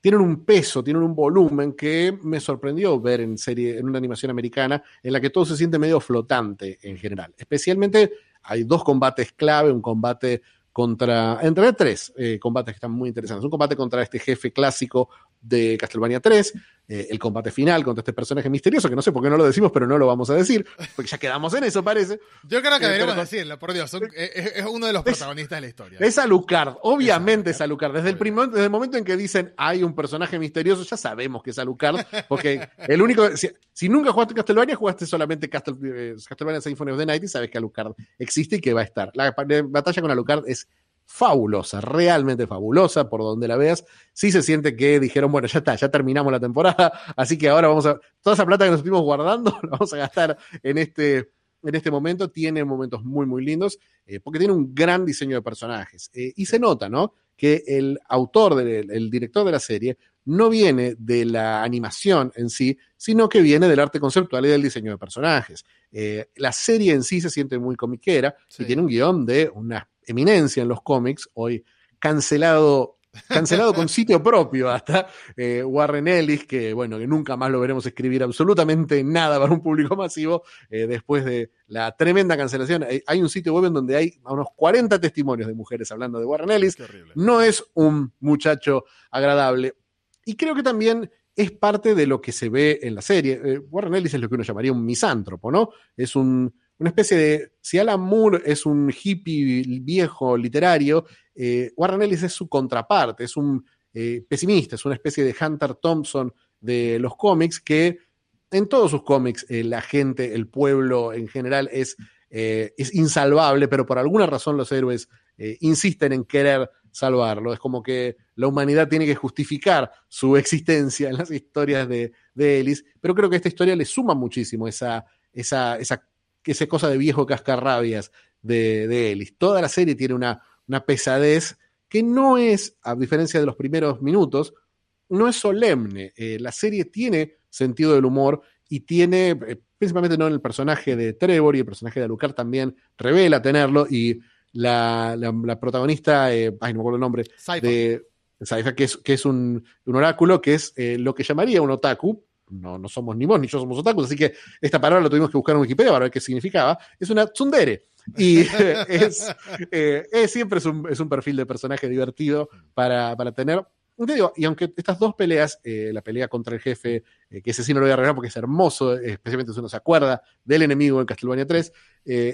tienen un peso, tienen un volumen que me sorprendió ver en serie, en una animación americana, en la que todo se siente medio flotante en general. Especialmente hay dos combates clave, un combate contra, entre tres eh, combates que están muy interesantes. Un combate contra este jefe clásico de Castlevania 3, eh, el combate final contra este personaje misterioso, que no sé por qué no lo decimos, pero no lo vamos a decir, porque ya quedamos en eso, parece.
Yo creo que eh, deberíamos decirlo, por Dios, es, uno de los protagonistas de la historia.
Es Alucard, obviamente es Alucard. Desde el, primer, desde el momento en que dicen hay un personaje misterioso, ya sabemos que es Alucard, porque el único. Si, nunca jugaste Castlevania, jugaste solamente eh, Castlevania Symphony of the Night y sabes que Alucard existe y que va a estar. La batalla con Alucard es fabulosa, realmente fabulosa, por donde la veas. Sí se siente que dijeron, bueno, ya está, ya terminamos la temporada, (laughs) así que ahora vamos a, toda esa plata que nos estuvimos guardando, (laughs) la vamos a gastar en este, en este momento. Tiene momentos muy, muy lindos, eh, porque tiene un gran diseño de personajes. Eh, y se nota, ¿no? Que el autor, el director de la serie, no viene de la animación en sí, sino que viene del arte conceptual y del diseño de personajes. Eh, la serie en sí se siente muy comiquera y tiene un guion de una eminencia en los cómics, hoy cancelado cancelado con sitio propio hasta eh, Warren Ellis, que bueno, que nunca más lo veremos escribir absolutamente nada para un público masivo, eh, después de la tremenda cancelación. Hay, un sitio web en donde hay unos 40 testimonios de mujeres hablando de Warren Ellis. No es un muchacho agradable. Y creo que también es parte de lo que se ve en la serie. Eh, Warren Ellis es lo que uno llamaría un misántropo, ¿no? Es un una especie de, si Alan Moore es un hippie viejo literario, eh, Warren Ellis es su contraparte, es un eh, pesimista, es una especie de Hunter Thompson de los cómics que en todos sus cómics eh, la gente, el pueblo en general es, es insalvable, pero por alguna razón los héroes insisten en querer salvarlo. Es como que la humanidad tiene que justificar su existencia en las historias de, Ellis, pero creo que esta historia le suma muchísimo esa, esa, esa esa cosa de viejo cascarrabias de, de Ellis. Toda la serie tiene una, una pesadez que no es, a diferencia de los primeros minutos, no es solemne. Eh, la serie tiene sentido del humor y tiene, eh, principalmente no en el personaje de Trevor y el personaje de Alucard también revela tenerlo y la, la, protagonista, eh, ay, no me acuerdo el nombre, de Saifa, que es, que es un, un oráculo, que es lo que llamaría un otaku, no, no somos ni vos ni yo somos otakus, así que esta palabra la tuvimos que buscar en Wikipedia para ver qué significaba. Es una tsundere. Y (laughs) es, eh, es, siempre es un, es un, perfil de personaje divertido para, para tener. te digo, y aunque estas dos peleas, eh, la pelea contra el jefe, eh, que ese sí no lo voy a arreglar porque es hermoso, especialmente si uno se acuerda del enemigo en Castlevania 3,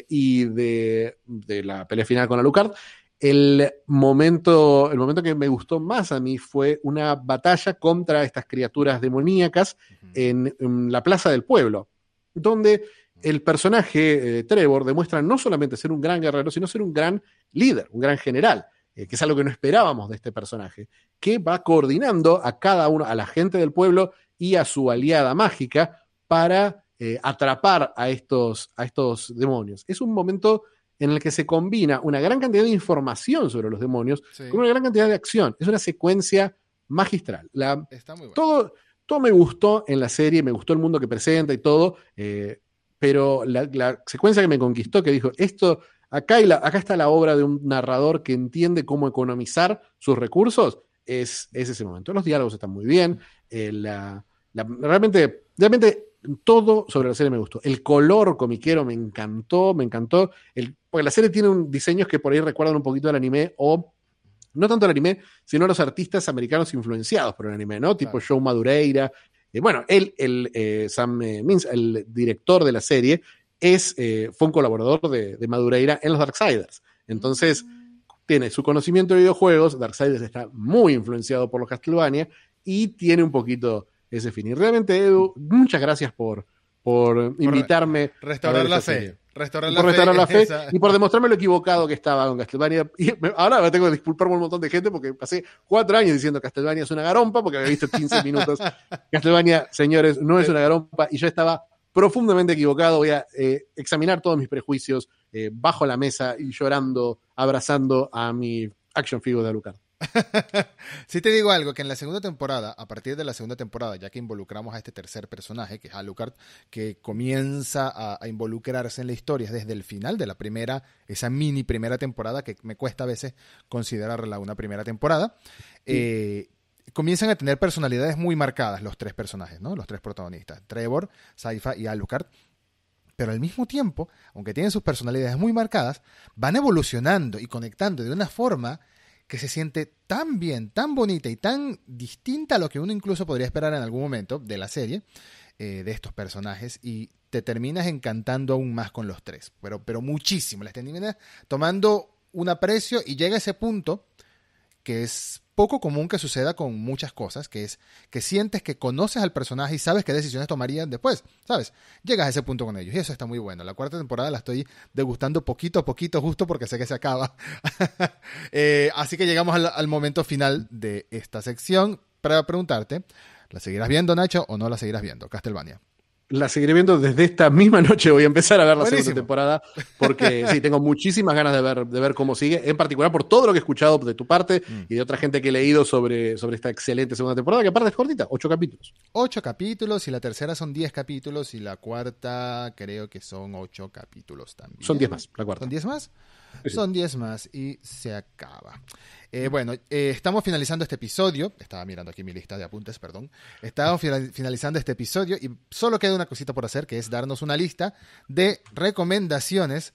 y de, de, la pelea final con Alucard, el momento, el momento que me gustó más a mí fue una batalla contra estas criaturas demoníacas en, la plaza del pueblo, donde el personaje eh, Trevor demuestra no solamente ser un gran guerrero, sino ser un gran líder, un gran general, eh, que es algo que no esperábamos de este personaje, que va coordinando a cada uno, a la gente del pueblo y a su aliada mágica para eh, atrapar a estos, a estos demonios. Es un momento en el que se combina una gran cantidad de información sobre los demonios con una gran cantidad de acción. Es una secuencia magistral. todo, todo me gustó en la serie, me gustó el mundo que presenta y todo, eh, pero la, secuencia que me conquistó, que dijo, esto, acá, acá está la obra de un narrador que entiende cómo economizar sus recursos, es, ese momento. Los diálogos están muy bien, eh, realmente, realmente todo sobre la serie me gustó. El color comiquero me encantó, me encantó. El, porque la serie tiene un, diseños que por ahí recuerdan un poquito al anime o no tanto al anime, sino a los artistas americanos influenciados por el anime, ¿no? Tipo Joe Madureira. Eh, bueno, él, el, eh, Sam eh, Mins, el director de la serie, es, fue un colaborador de, de, Madureira en los Darksiders. Entonces, mm. tiene su conocimiento de videojuegos. Darksiders está muy influenciado por los Castlevania y tiene un poquito ese fin. Y realmente, Edu, muchas gracias por, por invitarme.
Restaurar la fe. Restaurar
la, por la fe, y por demostrarme lo equivocado que estaba con Castlevania. (laughs) Y ahora me tengo que disculparme un montón de gente porque pasé cuatro años diciendo Castlevania es una garompa porque había visto 15 (laughs) minutos. Castlevania, señores, no es una garompa y yo estaba profundamente equivocado. Voy a eh, examinar todos mis prejuicios eh, bajo la mesa y llorando, abrazando a mi action figure de Alucard. (laughs)
si te digo algo, que en la segunda temporada, a partir de la segunda temporada, ya que involucramos a este tercer personaje, que es Alucard, que comienza a, involucrarse en la historia desde el final de la primera, esa mini primera temporada, que me cuesta a veces considerarla una primera temporada, eh, comienzan a tener personalidades muy marcadas los tres personajes, ¿no? Los tres protagonistas, Trevor, Saifa y Alucard. Pero al mismo tiempo, aunque tienen sus personalidades muy marcadas, van evolucionando y conectando de una forma que se siente tan bien, tan bonita y tan distinta a lo que uno incluso podría esperar en algún momento de la serie, eh, de estos personajes, y te terminas encantando aún más con los tres, pero, pero muchísimo, les terminas tomando un aprecio y llega ese punto que es poco común que suceda con muchas cosas, que es que sientes que conoces al personaje y sabes qué decisiones tomarían después, ¿sabes? Llegas a ese punto con ellos y eso está muy bueno. La cuarta temporada la estoy degustando poquito a poquito, justo porque sé que se acaba. (laughs) Eh, así que llegamos al, momento final de esta sección para preguntarte, ¿la seguirás viendo, Nacho, o no la seguirás viendo? Castlevania
la seguiré viendo desde esta misma (laughs) noche. Voy a empezar a ver la segunda temporada porque (laughs) sí, tengo muchísimas ganas de ver, de ver cómo sigue, en particular por todo lo que he escuchado de tu parte mm. y de otra gente que he leído sobre, sobre esta excelente segunda temporada, que aparte es cortita, ocho capítulos.
Ocho capítulos y la tercera son diez capítulos y la cuarta creo que son ocho capítulos también.
Son diez más, la cuarta.
¿Son diez más? Son 10 más y se acaba. Eh, bueno, eh, estamos finalizando este episodio. Estaba mirando aquí mi lista de apuntes, perdón. Estamos finalizando este episodio y solo queda una cosita por hacer, que es darnos una lista de recomendaciones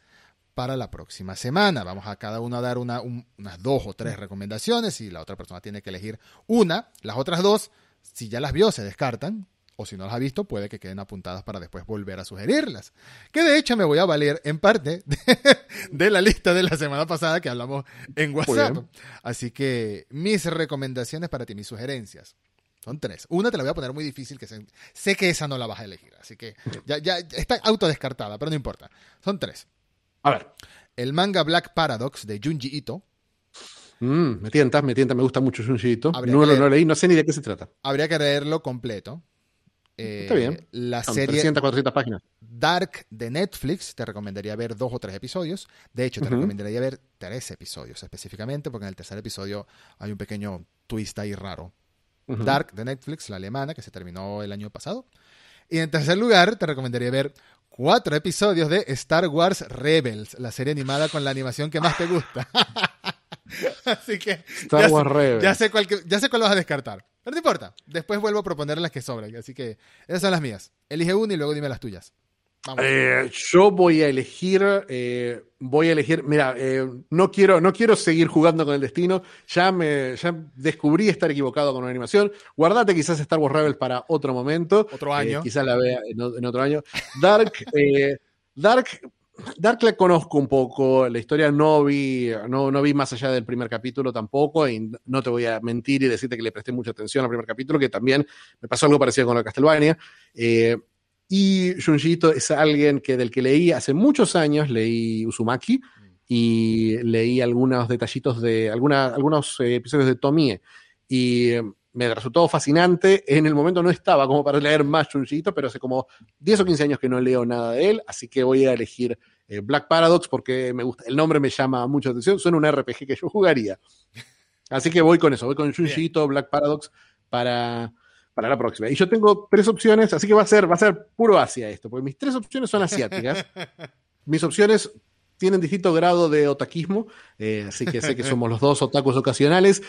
para la próxima semana. Vamos a cada uno a dar una, unas dos o tres recomendaciones y la otra persona tiene que elegir una. Las otras dos, si ya las vio, se descartan o si no las ha visto, puede que queden apuntadas para después volver a sugerirlas. Que de hecho me voy a valer en parte de, (laughs) la lista de la semana pasada que hablamos en WhatsApp. Así que mis recomendaciones para ti, mis sugerencias. Son tres. Una te la voy a poner muy difícil, que sé, que esa no la vas a elegir. Así que ya, ya está autodescartada, pero no importa. Son tres.
A ver.
El manga Black Paradox de Junji Ito.
Mm, me tienta, me tienta, me gusta mucho Junji Ito. No, lo no leí, no sé ni de qué se trata.
Habría que leerlo completo.
Está bien. Eh,
la serie
300, 400 páginas.
Dark de Netflix, te recomendaría ver dos o tres episodios. De hecho, te recomendaría ver tres episodios específicamente, porque en el tercer episodio hay un pequeño twist ahí raro. Dark de Netflix, la alemana, que se terminó el año pasado. Y en tercer lugar, te recomendaría ver cuatro episodios de Star Wars Rebels, la serie animada con la animación que más te gusta. (laughs) (laughs) Así que
Star Wars Rebels.
Ya sé, cuál, ya sé cuál vas a descartar. Pero no importa. Después vuelvo a proponer las que sobran. Así que esas son las mías. Elige una y luego dime las tuyas.
Eh, yo voy a elegir, eh, voy a elegir, mira, eh, no, quiero, no quiero seguir jugando con el destino, ya, me, ya descubrí estar equivocado con una animación, guardate quizás Star Wars Rebels para otro momento.
Otro año.
quizás la vea en, en otro año. Dark, (laughs) Dark Dark la conozco un poco, la historia no vi, no, no vi más allá del primer capítulo tampoco, y no te voy a mentir y decirte que le presté mucha atención al primer capítulo, que también me pasó algo parecido con la Castlevania. Eh, y Junjito es alguien que del que leí hace muchos años, leí Uzumaki y leí algunos detallitos de alguna, algunos eh, episodios de Tomie. Y me resultó fascinante. En el momento no estaba como para leer más Junjito, pero hace como 10 o 15 años que no leo nada de él, así que voy a elegir eh, Black Paradox porque me gusta, el nombre me llama mucho atención, suena un RPG que yo jugaría. Así que voy con eso, voy con Junjito, Black Paradox para, para la próxima. Y yo tengo tres opciones, así que va a ser, va a ser puro Asia esto, porque mis tres opciones son asiáticas. (laughs) mis opciones tienen distinto grado de otaquismo, eh, así que sé que somos los dos otakus ocasionales.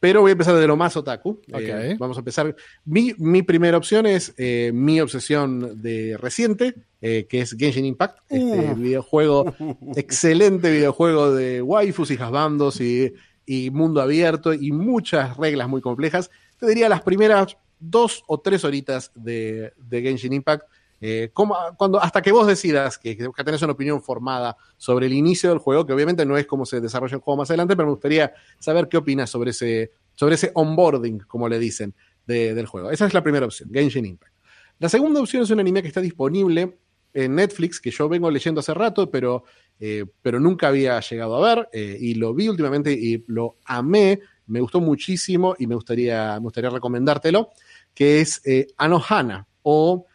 Pero voy a empezar de lo más otaku. Eh, vamos a empezar. Mi, mi, primera opción es eh, mi obsesión de reciente, eh, que es Genshin Impact. Este videojuego, (laughs) excelente videojuego de waifus y jasbandos y, y mundo abierto y muchas reglas muy complejas. Te diría las primeras dos o tres horitas de, de Genshin Impact eh, cuando, hasta que vos decidas que, que, tenés una opinión formada sobre el inicio del juego, que obviamente no es cómo se desarrolla el juego más adelante, pero me gustaría saber qué opinas sobre ese, sobre ese onboarding, como le dicen, del juego. Esa es la primera opción, Genshin Impact. La segunda opción es un anime que está disponible en Netflix, que yo vengo leyendo hace rato, pero, eh, pero nunca había llegado a ver, eh, y lo vi últimamente y lo amé, me gustó muchísimo y me gustaría, me gustaría recomendártelo, que es Anohana, o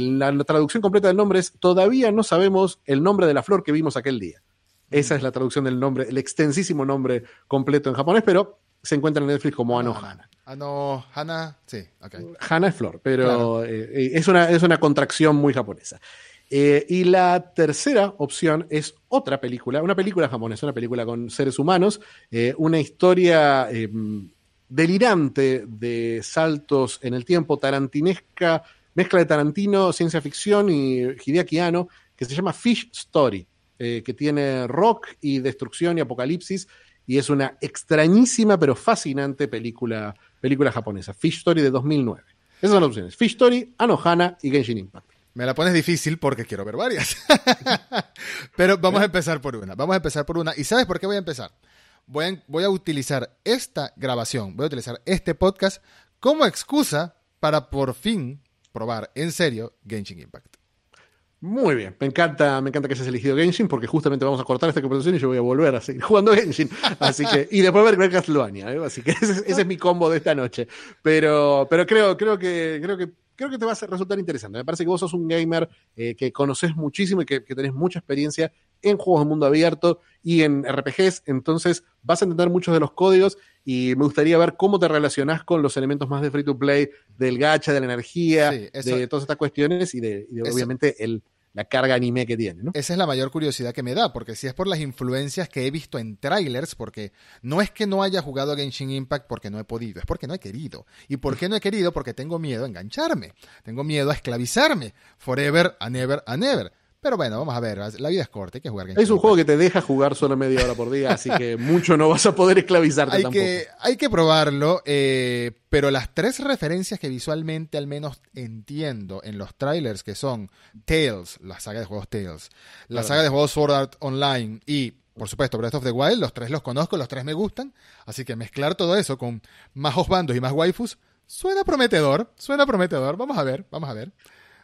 la, traducción completa del nombre es Todavía no sabemos el nombre de la flor que vimos aquel día. Esa es la traducción del nombre, el extensísimo nombre completo en japonés, pero se encuentra en Netflix como Anohana.
Anohana, sí, ok.
Hana es flor, pero eh, eh, es, una, es una contracción muy japonesa. Eh, y la tercera opción es otra película, una película japonesa, una película con seres humanos, una historia delirante de saltos en el tiempo, tarantinesca, mezcla de Tarantino, ciencia ficción y Hideaki Anno, que se llama Fish Story, eh, que tiene rock y destrucción y apocalipsis, y es una extrañísima pero fascinante película, película japonesa, Fish Story de 2009. Esas son las opciones, Fish Story, Anohana y Genshin Impact.
Me la pones difícil porque quiero ver varias. (laughs) pero vamos a empezar por una, vamos a empezar por una. ¿Y sabes por qué voy a empezar? Voy a, voy a utilizar esta grabación, voy a utilizar este podcast como excusa para por fin probar en serio Genshin Impact.
Muy bien, me encanta, me encanta que hayas elegido Genshin porque justamente vamos a cortar esta conversación y yo voy a volver a seguir (laughs) jugando Genshin. Así que, y después ver, ver Castlevania, ¿eh? así que (laughs) ese, es mi combo de esta noche. Pero, pero creo, creo que, creo que creo que te va a resultar interesante. Me parece que vos sos un gamer eh, que conoces muchísimo y que, que, tenés mucha experiencia en juegos de mundo abierto y en RPGs, entonces vas a entender muchos de los códigos y me gustaría ver cómo te relacionás con los elementos más de free to play, del gacha, de la energía, de todas estas cuestiones y de, obviamente el, la carga anime que tiene. ¿no?
Esa es la mayor curiosidad que me da, porque si es por las influencias que he visto en trailers, porque no es que no haya jugado a Genshin Impact porque no he podido, es porque no he querido. ¿Y por qué no he querido? Porque tengo miedo a engancharme, tengo miedo a esclavizarme, forever and ever and ever. Pero bueno, vamos a ver, la vida es corta, hay que jugar.
Es un juego que te deja jugar solo media hora por día, así que (laughs) mucho no vas a poder esclavizarte
hay
tampoco.
Que, hay que probarlo, eh, pero las tres referencias que visualmente al menos entiendo en los trailers, que son Tales, la saga de juegos Tales, la saga de juegos Sword Art Online y por supuesto, Breath of the Wild, los tres los conozco, los tres me gustan, así que mezclar todo eso con más bandos y más waifus suena prometedor, suena prometedor, vamos a ver, vamos a ver.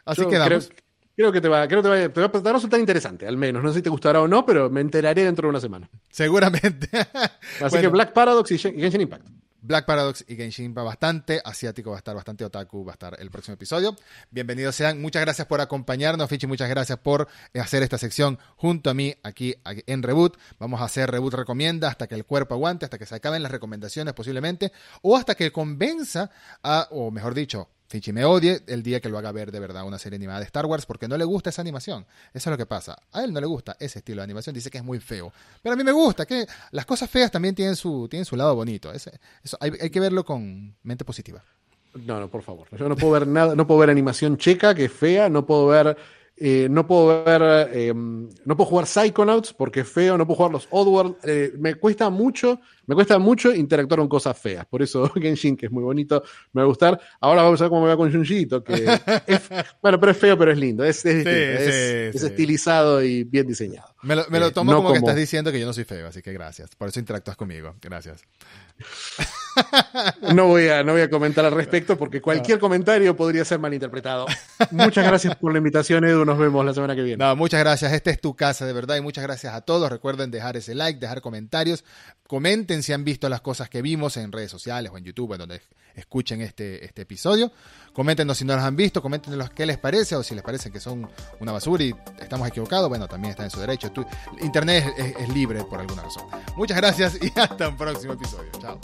Así que quedamos
creo que te va, creo que te va, te va, a resultar interesante, al menos. No sé si te gustará o no, pero me enteraré dentro de una semana.
Seguramente. (laughs)
Así que Black Paradox y Genshin Impact.
Black Paradox y Genshin Impact bastante asiático, va a estar bastante otaku, va a estar el próximo episodio. Bienvenidos sean, muchas gracias por acompañarnos, Fichi, muchas gracias por hacer esta sección junto a mí aquí en Reboot. Vamos a hacer Reboot Recomienda hasta que el cuerpo aguante, hasta que se acaben las recomendaciones posiblemente, o hasta que convenza a, o mejor dicho, Finchi me odie el día que lo haga ver de verdad una serie animada de Star Wars porque no le gusta esa animación. Eso es lo que pasa. A él no le gusta ese estilo de animación, dice que es muy feo. Pero a mí me gusta, que las cosas feas también tienen su, tienen su lado bonito. eso, hay, que verlo con mente positiva.
No, no, por favor. Yo no puedo ver nada, no puedo ver animación checa que es fea, no puedo ver Eh, no puedo ver, eh, no puedo jugar Psychonauts porque es feo, no puedo jugar los Oddworld. Eh, me cuesta mucho, me cuesta mucho interactuar con cosas feas. Por eso (laughs) Genshin, que es muy bonito, me va a gustar. Ahora vamos a ver cómo me va con Junjito, que (laughs) es, bueno, pero es feo, pero es lindo. Es, es, es, estilizado y bien diseñado.
Me lo, me lo tomo como, como, que estás diciendo que yo no soy feo, así que gracias. Por eso interactúas conmigo. Gracias. (laughs)
No voy, a, no voy a comentar al respecto porque cualquier comentario podría ser malinterpretado. Muchas gracias por la invitación, Edu. Nos vemos la semana que viene.
No, muchas gracias. Esta es tu casa, de verdad. Y muchas gracias a todos. Recuerden dejar ese like, dejar comentarios. Comenten si han visto las cosas que vimos en redes sociales o en YouTube, en donde escuchen este, este episodio. Coméntenos si no los han visto, coméntenos qué les parece o si les parece que son una basura y estamos equivocados. Bueno, también está en su derecho. Internet es, es libre por alguna razón. Muchas gracias y (laughs) hasta un próximo episodio. Chao.